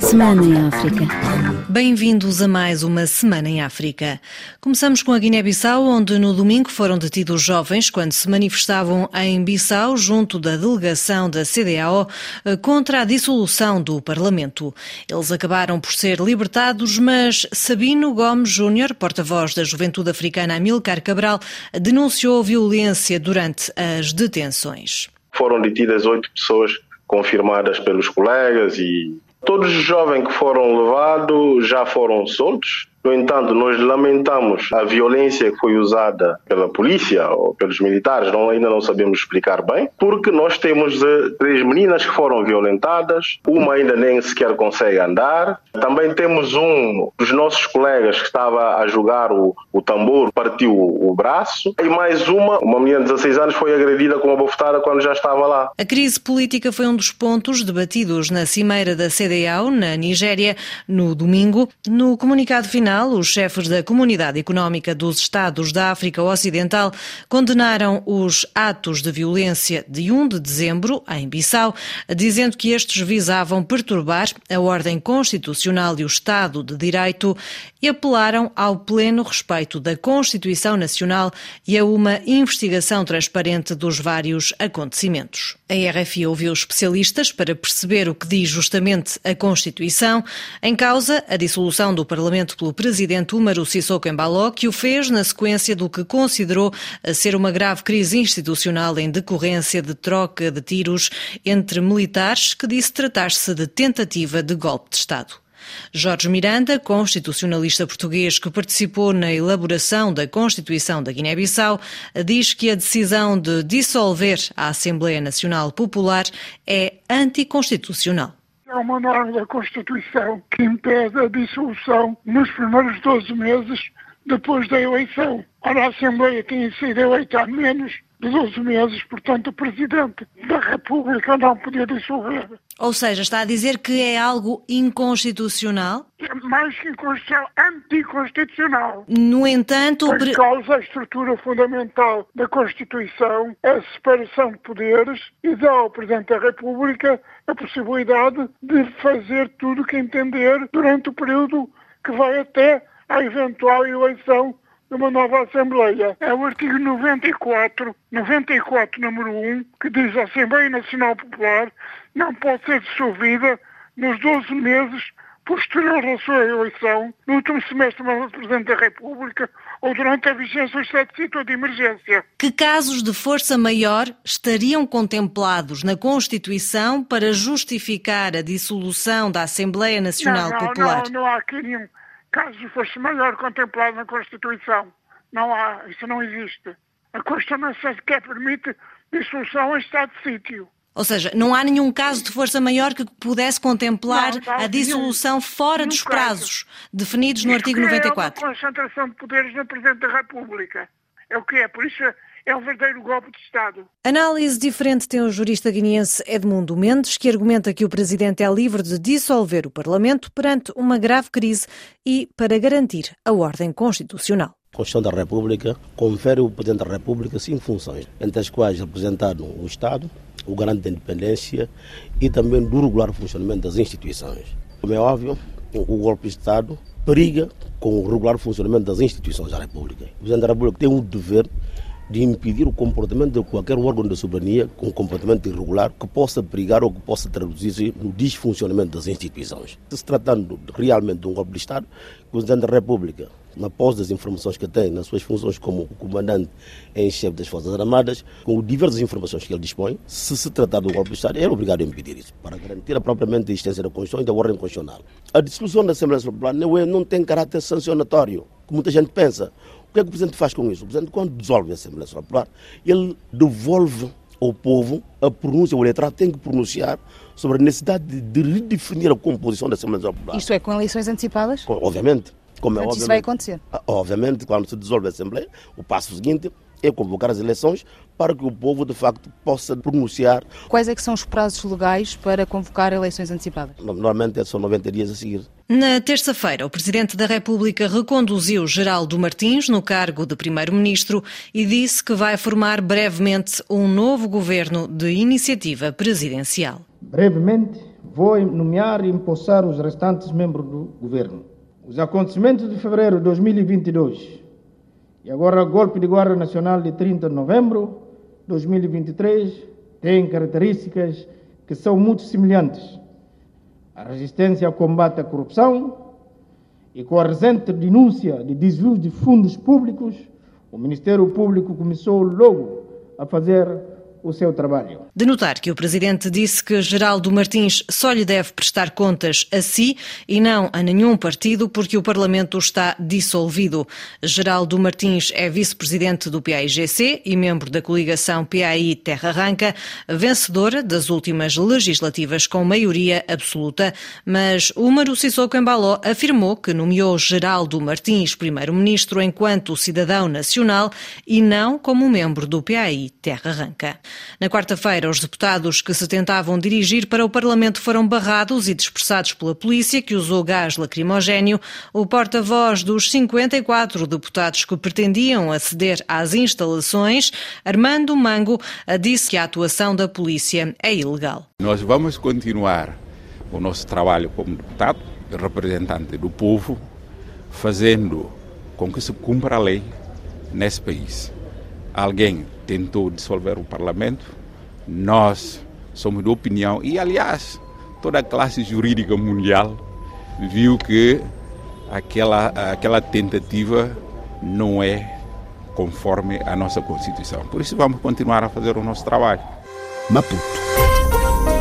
Semana em África. Bem-vindos a mais uma Semana em África. Começamos com a Guiné-Bissau, onde no domingo foram detidos jovens quando se manifestavam em Bissau, junto da delegação da CDAO, contra a dissolução do Parlamento. Eles acabaram por ser libertados, mas Sabino Gomes Júnior, porta-voz da Juventude Africana Amilcar Cabral, denunciou violência durante as detenções. Foram detidas oito pessoas confirmadas pelos colegas e todos os jovens que foram levados já foram soltos. No entanto, nós lamentamos a violência que foi usada pela polícia ou pelos militares, não, ainda não sabemos explicar bem, porque nós temos eh, três meninas que foram violentadas, uma ainda nem sequer consegue andar. Também temos um dos nossos colegas que estava a jogar o, o tambor, partiu o, o braço, e mais uma, uma menina de 16 anos, foi agredida com uma bofetada quando já estava lá. A crise política foi um dos pontos debatidos na cimeira da CDAO, na Nigéria, no domingo. No comunicado final, os chefes da Comunidade Económica dos Estados da África Ocidental condenaram os atos de violência de 1 de dezembro, em Bissau, dizendo que estes visavam perturbar a ordem constitucional e o Estado de Direito e apelaram ao pleno respeito da Constituição Nacional e a uma investigação transparente dos vários acontecimentos. A RFI ouviu especialistas para perceber o que diz justamente a Constituição, em causa a dissolução do Parlamento pelo presidente Umaru Sissoko Embalo, que o fez na sequência do que considerou ser uma grave crise institucional em decorrência de troca de tiros entre militares, que disse tratar-se de tentativa de golpe de Estado. Jorge Miranda, constitucionalista português que participou na elaboração da Constituição da Guiné-Bissau, diz que a decisão de dissolver a Assembleia Nacional Popular é anticonstitucional. Há uma norma da Constituição que impede a dissolução nos primeiros 12 meses depois da eleição. Ora, a Assembleia tem sido eleita há menos de 12 meses, portanto, o Presidente da República não podia dissolver. Ou seja, está a dizer que é algo inconstitucional? É mais que inconstitucional, anticonstitucional. No entanto... Por causa a estrutura fundamental da Constituição, a separação de poderes e dá ao Presidente da República a possibilidade de fazer tudo o que entender durante o período que vai até à eventual eleição uma nova Assembleia. É o artigo 94, 94, número 1, que diz a Assembleia Nacional Popular não pode ser dissolvida nos 12 meses posterior à sua eleição, no último semestre do Presidente da República ou durante a vigência do estado de sítio de emergência. Que casos de força maior estariam contemplados na Constituição para justificar a dissolução da Assembleia Nacional não, não, Popular? Não, não há aqui nenhum caso de força maior contemplado na Constituição. Não há, isso não existe. A Constituição sequer permite dissolução em estado de sítio. Ou seja, não há nenhum caso de força maior que pudesse contemplar Não, não, a dissolução nenhum. fora Nenhum dos caso. prazos definidos no artigo É 94. uma concentração de poderes no Presidente da República. É o que é. Por isso é um verdadeiro golpe de Estado. Análise diferente tem o jurista guineense Edmundo Mendes, que argumenta que o presidente é livre de dissolver o Parlamento perante uma grave crise e para garantir a ordem constitucional. A Constituição da República confere ao Presidente da República cinco funções, entre as quais representar o Estado, o garante da independência e também do regular funcionamento das instituições. Como é óbvio, o golpe de Estado periga com o regular funcionamento das instituições da República. O Presidente da República tem o dever de impedir o comportamento de qualquer órgão da soberania com comportamento irregular que possa perigar ou que possa traduzir-se no desfuncionamento das instituições. Se tratando realmente de um golpe de Estado, o Presidente da República, na pós das informações que tem nas suas funções como comandante em chefe das Forças Armadas, com diversas informações que ele dispõe, se se tratar de um golpe de Estado, é obrigado a impedir isso, para garantir a propriamente existência da Constituição e da ordem constitucional. A dissolução da Assembleia não, é, não tem caráter sancionatório, como muita gente pensa. O que é que o Presidente faz com isso? O Presidente, quando dissolve a Assembleia Popular, ele devolve ao povo a pronúncia, o eleitorado tem que pronunciar sobre a necessidade de, de redefinir a composição da Assembleia Popular. Isto é, com eleições antecipadas? Com- Obviamente. Como é Portanto, obviamente. isso vai acontecer. Ah, Obviamente, quando se dissolve a Assembleia, o passo seguinte é convocar as eleições para que o povo, de facto, possa pronunciar. Quais é que são os prazos legais para convocar eleições antecipadas? Normalmente são 90 dias a seguir. Na terça-feira, o Presidente da República reconduziu Geraldo Martins no cargo de Primeiro-Ministro e disse que vai formar brevemente um novo governo de iniciativa presidencial. Brevemente vou nomear e empossar os restantes membros do governo. Os acontecimentos de fevereiro de 2022 e agora o golpe de Guarda Nacional de 30 de novembro de 2023 têm características que são muito semelhantes. A resistência ao combate à corrupção e com a recente denúncia de desvios de fundos públicos, o Ministério Público começou logo a fazer o seu trabalho. De notar que o Presidente disse que Geraldo Martins só lhe deve prestar contas a si e não a nenhum partido porque o Parlamento está dissolvido. Geraldo Martins é Vice-Presidente do PAIGC e membro da coligação PAI Terra Arranca, vencedora das últimas legislativas com maioria absoluta, mas o Maru Sissoko Embaló afirmou que nomeou Geraldo Martins Primeiro-Ministro enquanto cidadão nacional e não como membro do PAI Terra Arranca. Na quarta-feira, os deputados que se tentavam dirigir para o Parlamento foram barrados e dispersados pela polícia, que usou gás lacrimogéneo. O porta-voz dos 54 deputados que pretendiam aceder às instalações, Armando Mango, disse que a atuação da polícia é ilegal. Nós vamos continuar o nosso trabalho como deputado, representante do povo, fazendo com que se cumpra a lei nesse país. Alguém tentou dissolver o parlamento. Nós somos de opinião, e aliás, toda a classe jurídica mundial viu que aquela, aquela tentativa não é conforme a nossa Constituição. Por isso, vamos continuar a fazer o nosso trabalho. Maputo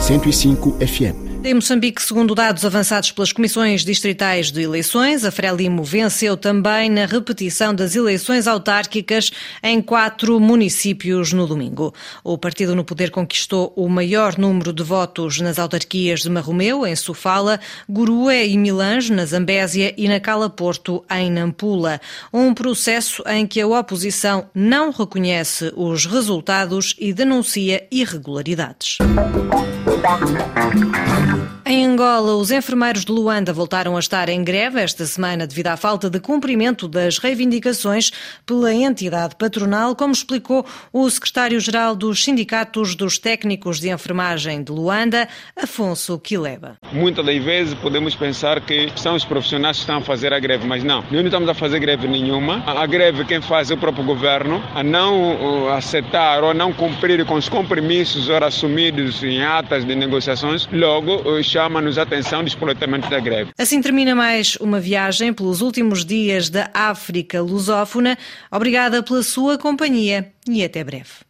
105 FM em Moçambique, segundo dados avançados pelas comissões distritais de eleições, a Frelimo venceu também na repetição das eleições autárquicas em quatro municípios no domingo. O partido no poder conquistou o maior número de votos nas autarquias de Marromeu, em Sofala, Gurue e Milange, na Zambésia e na Cala Porto, em Nampula. Um processo em que a oposição não reconhece os resultados e denuncia irregularidades. back. Em Angola, os enfermeiros de Luanda voltaram a estar em greve esta semana devido à falta de cumprimento das reivindicações pela entidade patronal, como explicou o secretário-geral dos Sindicatos dos Técnicos de Enfermagem de Luanda, Afonso Quileba. Muitas das vezes podemos pensar que são os profissionais que estão a fazer a greve, mas não. Nós não estamos a fazer greve nenhuma. A greve quem faz é o próprio governo, a não aceitar ou não cumprir com os compromissos ora assumidos em atas de negociações, logo chama-nos a atenção do explotamento da greve. Assim termina mais uma viagem pelos últimos dias da África lusófona. Obrigada pela sua companhia e até breve.